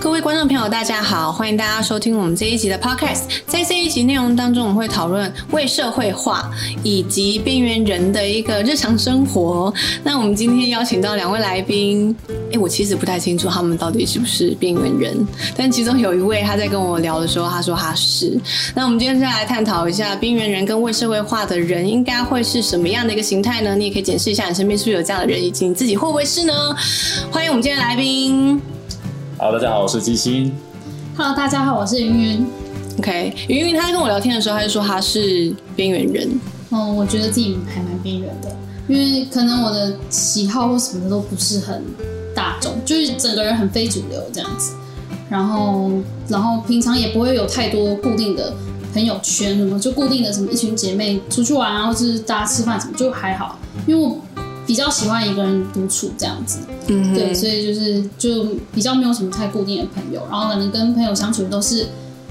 各位观众朋友，大家好，欢迎大家收听我们这一集的 Podcast。在这一集内容当中，我们会讨论为社会化以及边缘人的一个日常生活。那我们今天邀请到两位来宾，哎，我其实不太清楚他们到底是不是边缘人，但其中有一位他在跟我聊的时候，他说他是。那我们今天再来探讨一下边缘人跟为社会化的人应该会是什么样的一个形态呢？你也可以检视一下你身边是不是有这样的人，以及你自己会不会是呢？欢迎我们今天来宾。好，大家好，我是基星。Hello，大家好，我是云云。OK，云云他跟我聊天的时候，他就说他是边缘人。嗯，我觉得自己还蛮边缘的，因为可能我的喜好或什么的都不是很大众，就是整个人很非主流这样子。然后，然后平常也不会有太多固定的朋友圈，什么就固定的什么一群姐妹出去玩啊，或是大家吃饭什么，就还好，因为我。比较喜欢一个人独处这样子，嗯，对，所以就是就比较没有什么太固定的朋友，然后可能跟朋友相处都是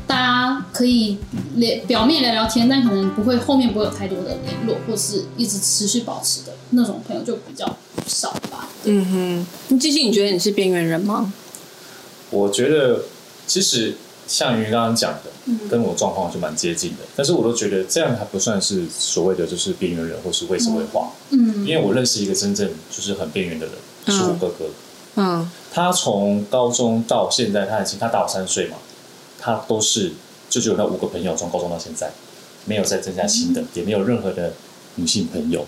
大家可以聊表面聊聊天，但可能不会后面不会有太多的联络，或是一直持续保持的那种朋友就比较少吧。嗯哼，那继续，你觉得你是边缘人吗？我觉得其实。像于刚刚讲的，跟我状况就蛮接近的，但是我都觉得这样还不算是所谓的就是边缘人或是未社会化。嗯，因为我认识一个真正就是很边缘的人，是我哥哥。嗯，他从高中到现在，他已经他大我三岁嘛，他都是就只有那五个朋友，从高中到现在没有再增加新的，也没有任何的女性朋友，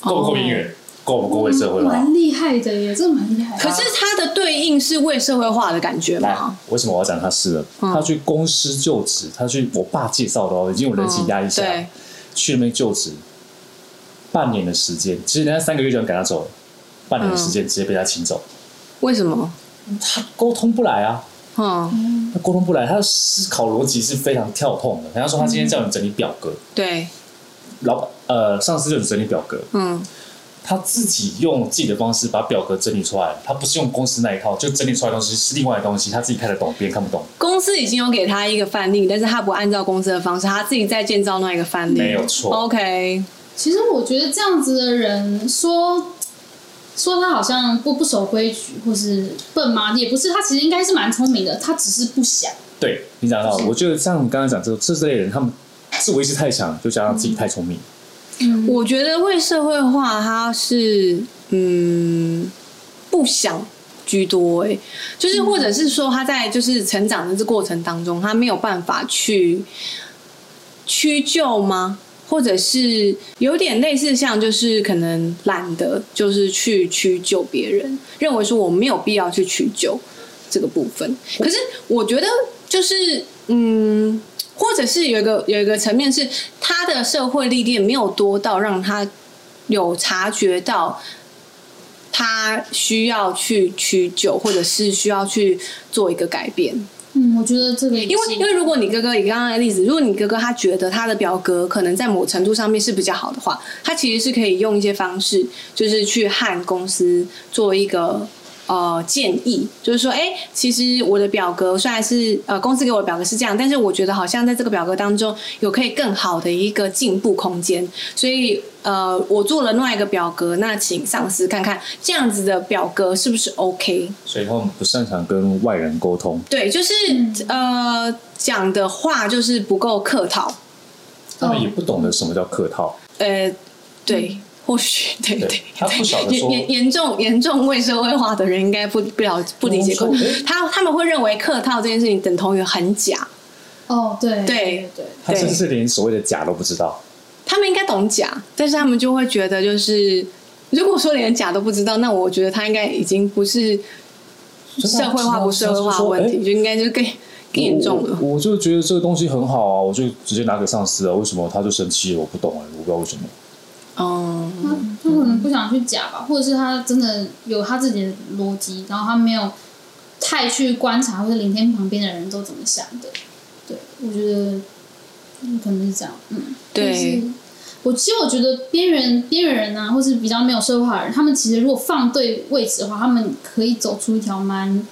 够不够边缘？够不够为社会化？蛮厉害的耶，这蛮厉害。可是他的对应是为社会化的感觉吗？为什么我要讲他是了？他去公司就职，他去我爸介绍的哦，已经有人情压力下，去那边就职，半年的时间，其实人家三个月就能赶他走了，半年的时间直接被他请走。为什么？他沟通不来啊！嗯，他沟通不来，他的思考逻辑是非常跳痛的。人家说他今天叫你整理表格，对，老板呃，上司就你整理表格，嗯。他自己用自己的方式把表格整理出来，他不是用公司那一套，就整理出来的东西是另外的东西，他自己看得懂，别人看不懂。公司已经有给他一个范例，但是他不按照公司的方式，他自己在建造那一个范例，没有错。OK，其实我觉得这样子的人说说他好像不不守规矩或是笨吗？也不是，他其实应该是蛮聪明的，他只是不想。对你讲到，我觉得像你刚刚讲这这这类人，他们自我意识太强，就加上自己太聪明。我觉得为社会化，他是嗯不想居多哎，就是或者是说他在就是成长的这过程当中，他没有办法去屈就吗？或者是有点类似像就是可能懒得就是去屈就别人，认为说我没有必要去屈就这个部分。可是我觉得就是嗯。或者是有一个有一个层面是他的社会历练没有多到让他有察觉到他需要去取酒，或者是需要去做一个改变。嗯，我觉得这个因为因为如果你哥哥以刚刚的例子，如果你哥哥他觉得他的表格可能在某程度上面是比较好的话，他其实是可以用一些方式，就是去和公司做一个。呃，建议就是说，哎，其实我的表格虽然是呃公司给我的表格是这样，但是我觉得好像在这个表格当中有可以更好的一个进步空间，所以呃，我做了另外一个表格，那请上司看看这样子的表格是不是 OK。所以他们不擅长跟外人沟通。对，就是呃讲的话就是不够客套。他们也不懂得什么叫客套。呃，对。或许对对，他不晓得严严严重严重未社会化的人应该不不了不理解他他们会认为客套这件事情等同于很假。哦，对对对，他甚至连所谓的假都不知道。他们应该懂假，但是他们就会觉得，就是如果说连假都不知道，那我觉得他应该已经不是社会化不社会化的问题，就应该就是更更严重了。我就觉得这个东西很好啊，我就直接拿给上司啊。为什么他就生气了？我不懂哎，我不知道为什么。他可能不想去假吧，或者是他真的有他自己的逻辑，然后他没有太去观察或者聆听旁边的人都怎么想的。对，我觉得可能是这样。嗯，对。我其实我觉得边缘边缘人啊，或是比较没有社会化的人，他们其实如果放对位置的话，他们可以走出一条蛮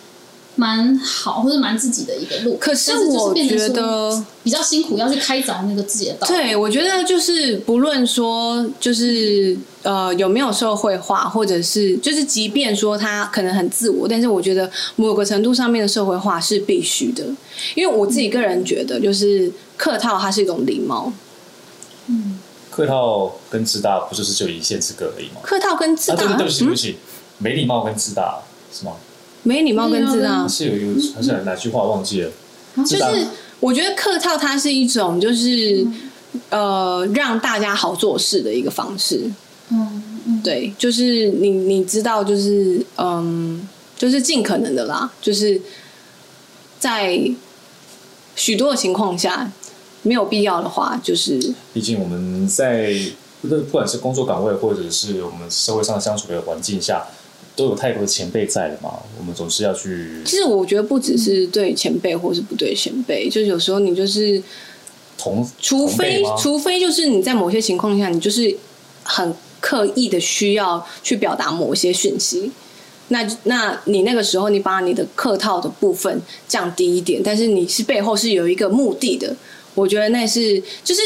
蛮好或者蛮自己的一个路。可是我觉得，比较辛苦，要去开凿那个自己的道路。对我觉得就是不论说就是呃有没有社会化，或者是就是即便说他可能很自我，但是我觉得某个程度上面的社会化是必须的，因为我自己个人觉得就是客套它是一种礼貌，客套跟自大不就是只有一线之隔而已吗？客套跟自啊，大，对对，对不起，对不嗯起，没礼貌跟自大是吗？没礼貌跟自大没礼貌跟，是有一个还是哪句话忘记了？就是我觉得客套它是一种就是、呃让大家好做事的一个方式。嗯嗯，对，就是你你知道，就是嗯，就是尽可能的啦，就是在许多的情况下，没有必要的话，就是毕竟我们在不不管是工作岗位，或者是我们社会上相处的环境下，都有太多的前辈在了嘛，我们总是要去其实我觉得不只是对前辈，或是不对前辈，就是有时候你就是，同除非除非就是你在某些情况下，你就是很刻意的需要去表达某些讯息。那那你那个时候，你把你的客套的部分降低一点，但是你是背后是有一个目的的。我觉得那是就是，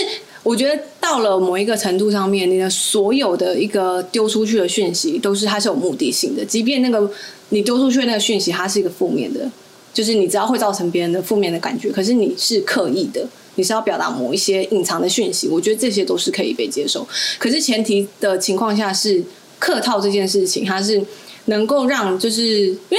我觉得到了某一个程度上面，你的所有的一个丢出去的讯息都是它是有目的性的，即便那个你丢出去的那个讯息它是一个负面的，就是你知道会造成别人的负面的感觉，可是你是刻意的，你是要表达某一些隐藏的讯息，我觉得这些都是可以被接受。可是前提的情况下是客套这件事情，它是能够让就是因为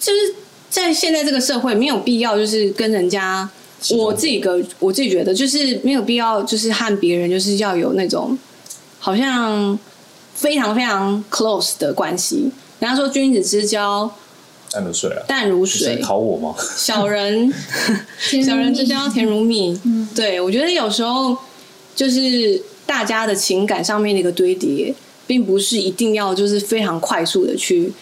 就是在现在这个社会没有必要就是跟人家。我自己个我自己觉得就是没有必要，就是和别人就是要有那种好像非常非常 close 的关系。人家说君子之交淡如水啊，淡如水，考我吗？小人小人之交甜如蜜。嗯对我觉得有时候就是大家的情感上面的一个堆叠，并不是一定要就是非常快速的去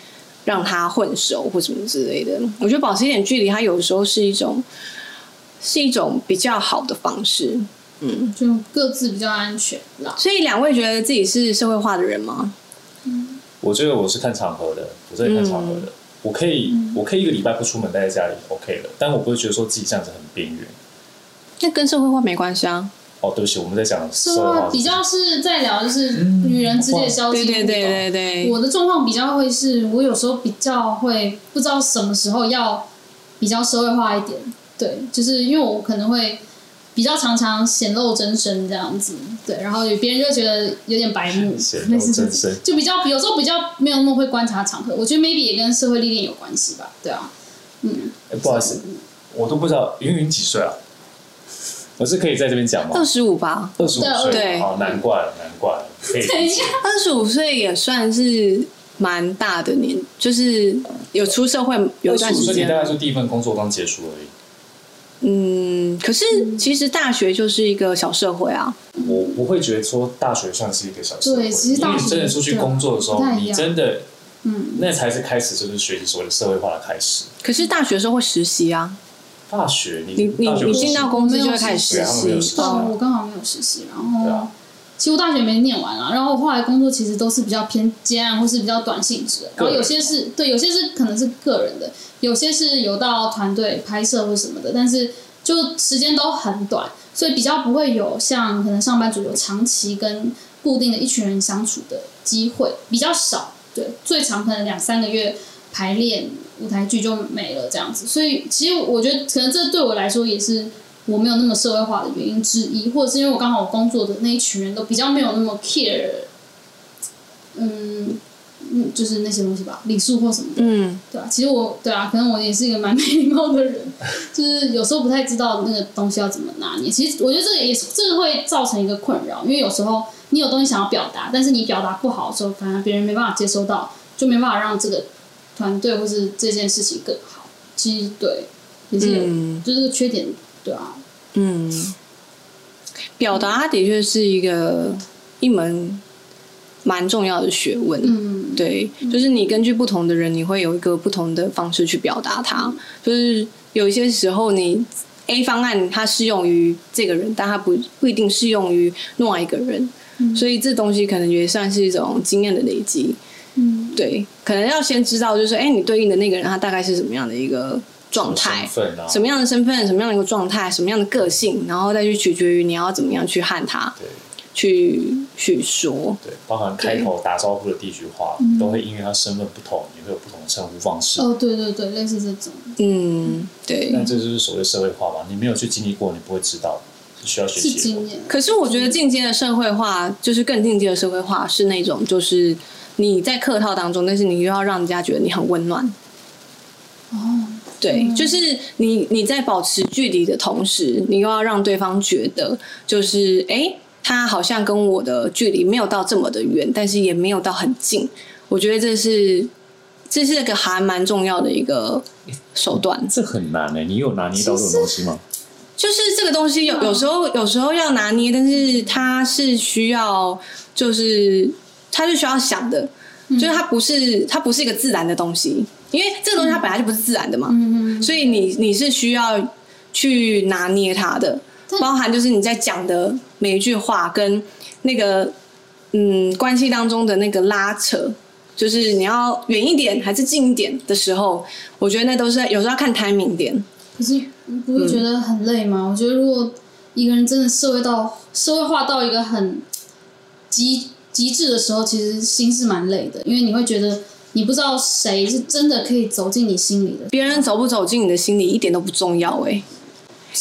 让它混熟或什么之类的。我觉得保持一点距离，它有时候是一种是一种比较好的方式。嗯就各自比较安全啦。所以两位觉得自己是社会化的人吗？我觉得我是看场合的，我在看场合的。我可以，我可以一个礼拜不出门待在家里，OK 了。但我不会觉得说自己这样子很边缘。那跟社会化没关系啊。哦，对不起，我们在讲是社会化比较是在聊就是女人之间的交际。对对对对对，我的状况比较会是，我有时候比较会不知道什么时候要比较社会化一点，对，就是因为我可能会比较常常显露真身这样子，对，然后有别人就觉得有点白目，显露真身就比较有时候比较没有那么会观察场合，我觉得 maybe 也跟社会历练有关系吧，对啊，嗯，哎不好意思，我都不知道云云几岁啊？我是可以在这边讲吗二？十五吧，二十五岁，对哦，难怪了，难怪了，可以理解。二十五岁也算是蛮大的年，就是有出社会有二一段时十五岁你大概间。就第一份工作刚结束而已。嗯，可是其实大学就是一个小社会啊。我不会觉得说大学算是一个小社会，对其实大学因为你真的出去工作的时候你真的嗯，那才是开始就是学习所谓的社会化的开始。可是大学的时候会实习啊，大学你你你进到公司就会开始实习实习。哦，哦我刚好没有实习，然对后啊其实我大学没念完啊，然后后来工作其实都是比较偏接案或是比较短性质的，然后有些是对，有些是可能是个人的，有些是有到团队拍摄或什么的，但是就时间都很短，所以比较不会有像可能上班族有长期跟固定的一群人相处的机会，比较少。对，最长可能两三个月排练舞台剧就没了这样子，所以其实我觉得可能这对我来说也是我没有那么社会化的原因之一，或者是因为我刚好我工作的那一群人都比较没有那么 care，嗯嗯，就是那些东西吧，礼数或什么的，嗯，对啊，其实我对啊，可能我也是一个蛮没礼貌的人，就是有时候不太知道那个东西要怎么拿捏。其实我觉得这个也是这个会造成一个困扰，因为有时候你有东西想要表达，但是你表达不好的时候，反而别人没办法接收到，就没办法让这个团队或是这件事情更好。其实对，也是有，嗯就这个缺点，对啊，嗯，表达的确是一个一门蛮重要的学问。嗯，对，就是你根据不同的人，你会有一个不同的方式去表达它。就是有一些时候，你 A 方案它适用于这个人，但它不不一定适用于另外一个人。所以这东西可能也算是一种经验的累积。嗯，对，可能要先知道，就是哎，你对应的那个人他大概是什么样的一个状态，啊，什么样的身份，什么样的一个状态，什么样的个性，然后再去取决于你要怎么样去和他对去去说。对，包含开口打招呼的第一句话，都会因为他身份不同，也会有不同的称呼方式。哦，对对对，类似这种。嗯，对。那这就是所谓社会化吧？你没有去经历过，你不会知道，是需要学习。经验。可是我觉得进阶的社会化，就是更进阶的社会化，是那种就是你在客套当中，但是你又要让人家觉得你很温暖。哦，对，就是你你在保持距离的同时，你又要让对方觉得，就是哎、诶他好像跟我的距离没有到这么的远，但是也没有到很近。我觉得这是这是一个还蛮重要的一个手段。这很难欸呢、你有拿捏到这种东西吗？就是这个东西有有时候有时候要拿捏，但是它是需要，就是它是需要想的，就是它不是它不是一个自然的东西，因为这个东西它本来就不是自然的嘛，所以你你是需要去拿捏它的，包含就是你在讲的每一句话跟那个嗯关系当中的那个拉扯。就是你要远一点还是近一点的时候，我觉得那都是有时候要看 timing 点。可是你不会觉得很累吗？我觉得如果一个人真的社会到社会化到一个很极极致的时候，其实心是蛮累的，因为你会觉得你不知道谁是真的可以走进你心里的。别人走不走进你的心里一点都不重要哎、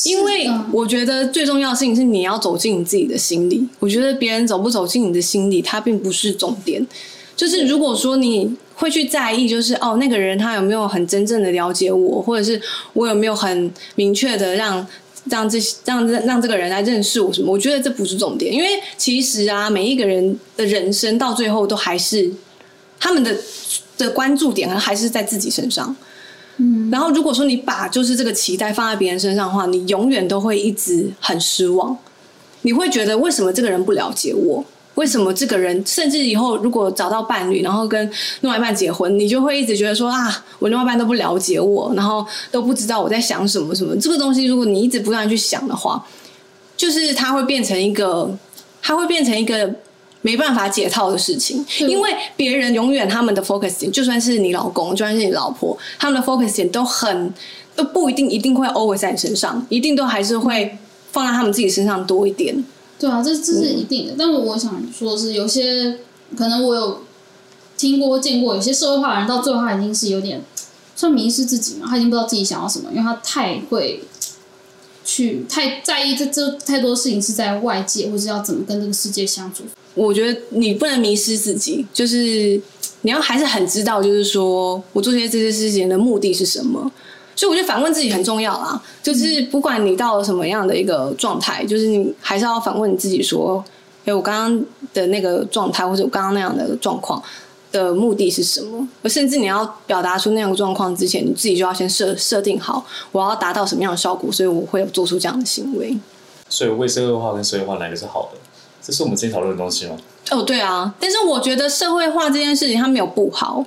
因为我觉得最重要的事情是你要走进你自己的心里。我觉得别人走不走进你的心里，它并不是重点。就是如果说你会去在意，就是哦，那个人他有没有很真正的了解我，或者是我有没有很明确的让让这让让这个人来认识我什么？我觉得这不是重点，因为其实啊，每一个人的人生到最后都还是他们的的关注点还是在自己身上。嗯，然后如果说你把就是这个期待放在别人身上的话，你永远都会一直很失望。你会觉得为什么这个人不了解我？为什么这个人甚至以后如果找到伴侣，然后跟另外一半结婚，你就会一直觉得说啊，我另外一半都不了解我，然后都不知道我在想什么什么。这个东西，如果你一直不断地去想的话，就是它会变成一个，它会变成一个没办法解套的事情，因为别人永远他们的 focus 点，就算是你老公，就算是你老婆，他们的 focus 点都很都不一定一定会 always 在你身上，一定都还是会放在他们自己身上多一点。对啊，这这是一定的。但我我想说的是，有些可能我有听过、见过，有些社会化的人到最后他已经是有点算迷失自己嘛，他已经不知道自己想要什么，因为他太会去太在意这这太多事情是在外界，或者要怎么跟这个世界相处。我觉得你不能迷失自己，就是你要还是很知道，就是说我做这些这些事情的目的是什么。所以我觉得反问自己很重要啦，就是不管你到了什么样的一个状态，就是你还是要反问你自己说：，哎，我刚刚的那个状态，或者我刚刚那样的状况的目的是什么？而甚至你要表达出那样的状况之前，你自己就要先设设定好，我要达到什么样的效果，所以我会做出这样的行为。所以为社会化跟社会化哪个是好的？这是我们今天讨论的东西吗？哦，对啊，但是我觉得社会化这件事情它没有不好，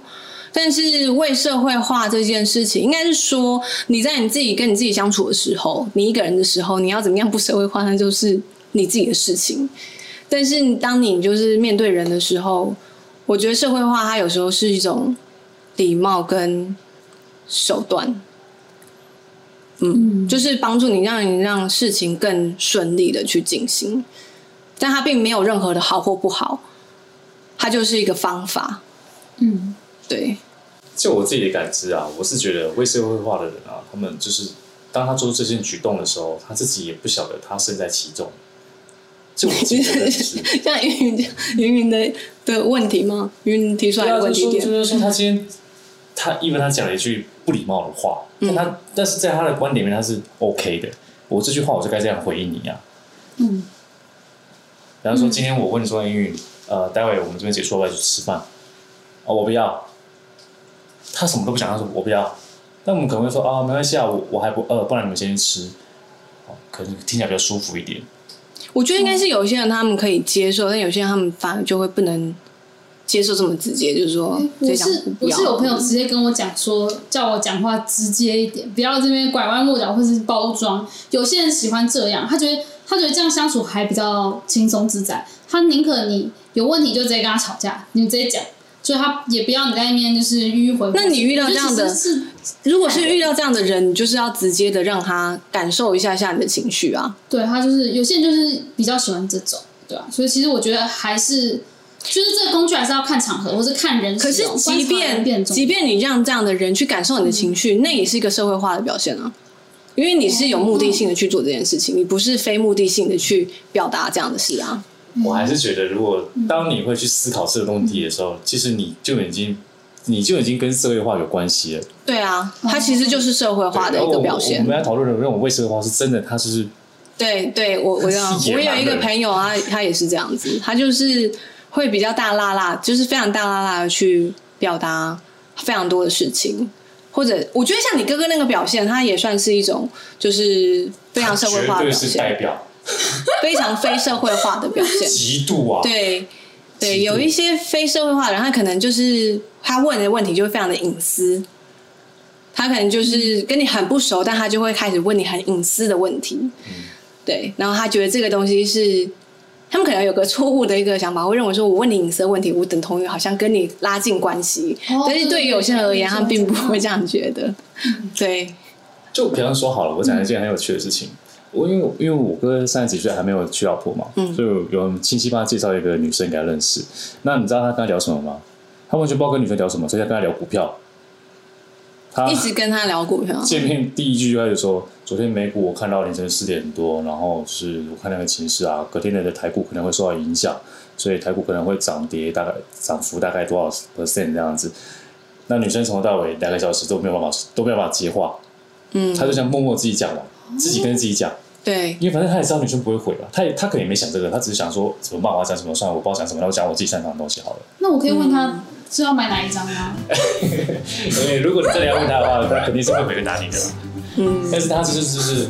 但是为社会化这件事情，应该是说你在你自己跟你自己相处的时候，你一个人的时候，你要怎么样不社会化，那就是你自己的事情。但是当你就是面对人的时候，我觉得社会化它有时候是一种礼貌跟手段，嗯，就是帮助你让你让事情更顺利的去进行。但它并没有任何的好或不好，它就是一个方法。嗯，对，就我自己的感知啊，我是觉得为社会化的人啊，他们就是当他做出这些举动的时候，他自己也不晓得他身在其中。就我自己的认知，像云云云云的的问题吗？云云提出来的问题点，就是说他今天他因为他讲了一句不礼貌的话，但他但是在他的观点里面他是 OK 的，我这句话我就该这样回应你啊。嗯，比方说今天我问你说，英语，呃，待会我们这边结束要不要去吃饭？哦，我不要。他什么都不想，他说我不要。那我们可能会说啊，没关系啊，我我还不饿，不然你们先去吃。哦，可能听起来比较舒服一点。我觉得应该是有些人他们可以接受，但有些人他们反而就会不能接受这么直接，就是说直接讲我是不是有朋友直接跟我讲说，叫我讲话直接一点，不要这边拐弯抹角或是包装。有些人喜欢这样，他觉得他觉得这样相处还比较轻松自在，他宁可你有问题就直接跟他吵架，你直接讲，所以他也不要你在那边就是迂回。那你遇到这样的如果是遇到这样的人，你就是要直接的让他感受一下下你的情绪啊。对他就是有些人就是比较喜欢这种，对啊，所以其实我觉得还是就是这个工具还是要看场合或是看人使可是。即便即便你让这样的人去感受你的情绪，那也是一个社会化的表现啊。因为你是有目的性的去做这件事情，你不是非目的性的去表达这样的事啊。我还是觉得，如果当你会去思考这个问题的时候，其实你就已经你就已经跟社会化有关系了。对啊，它其实就是社会化的一个表现我我。们来讨论的那种为社会化是真的，它是对对，我我有是野蛮的我有一个朋友啊，他也是这样子，他就是会比较大辣辣，就是非常大辣辣的去表达非常多的事情，或者我觉得像你哥哥那个表现，他也算是一种就是非常社会化的表现代现，表非常非社会化的表现。极度啊，对对，有一些非社会化的人，他可能就是他问的问题就会非常的隐私，他可能就是跟你很不熟，但他就会开始问你很隐私的问题。对，然后他觉得这个东西是他们可能有个错误的一个想法，会认为说我问你隐私的问题，我等同于好像跟你拉近关系，哦但是对于有些人而言，他们并不会这样觉得。对，就比方说好了，我讲一件很有趣的事情。我因为因为我哥三十几岁还没有娶老婆嘛，嗯所以有亲戚帮他介绍一个女生给他认识。那你知道他跟他聊什么吗？他完全不知道跟女生聊什么，所以他跟他聊股票。他一直跟他聊股票，见面第一句就开始说，昨天美股我看到凌晨四点多，然后是我看那个情势啊，隔天的台股可能会受到影响，所以台股可能会涨跌大概涨幅大概多少 percent 这样子。那女生从头到尾两个小时都没有办法都没有办法接话，嗯，她就这样默默自己讲完，自己跟自己讲，对。因为反正他也知道女生不会回了，他也他可能也没想这个，他只是想说怎么办，我要讲什么，算了，我不知道讲什么，那我讲我自己擅长的东西好了。那我可以问他是要买哪一张吗？因为如果你真的要问他的话，他肯定是会回答你的。嗯，但是他就是就是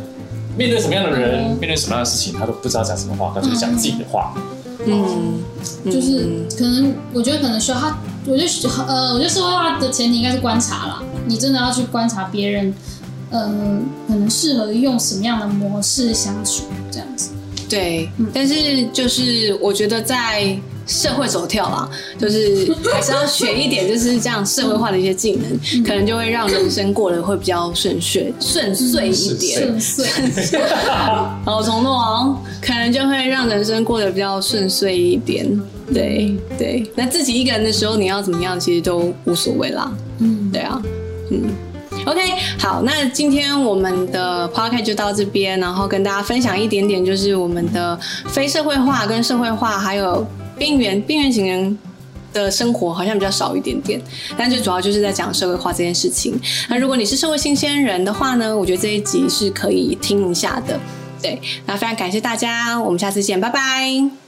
面对什么样的人，面对什么样的事情，他都不知道讲什么话，他就是讲自己的话。嗯，就是可能我觉得可能需要他，我觉得呃，我觉得社会化的前提应该是观察啦。你真的要去观察别人，呃，可能适合用什么样的模式相处，这样子。对，但是就是我觉得在社会走跳啦，就是还是要学一点，就是这样社会化的一些技能，可能就会让人生过得会比较顺遂顺遂一点。顺遂，好承诺哦，可能就会让人生过得比较顺遂一点。对对，那自己一个人的时候，你要怎么样，其实都无所谓啦。嗯，对啊，嗯。OK，好，那今天我们的 podcast 就到这边，然后跟大家分享一点点，就是我们的非社会化跟社会化，还有边缘边缘型人的生活好像比较少一点点，但最主要就是在讲社会化这件事情。那如果你是社会新鲜人的话呢，我觉得这一集是可以听一下的。对，那非常感谢大家，我们下次见，拜拜。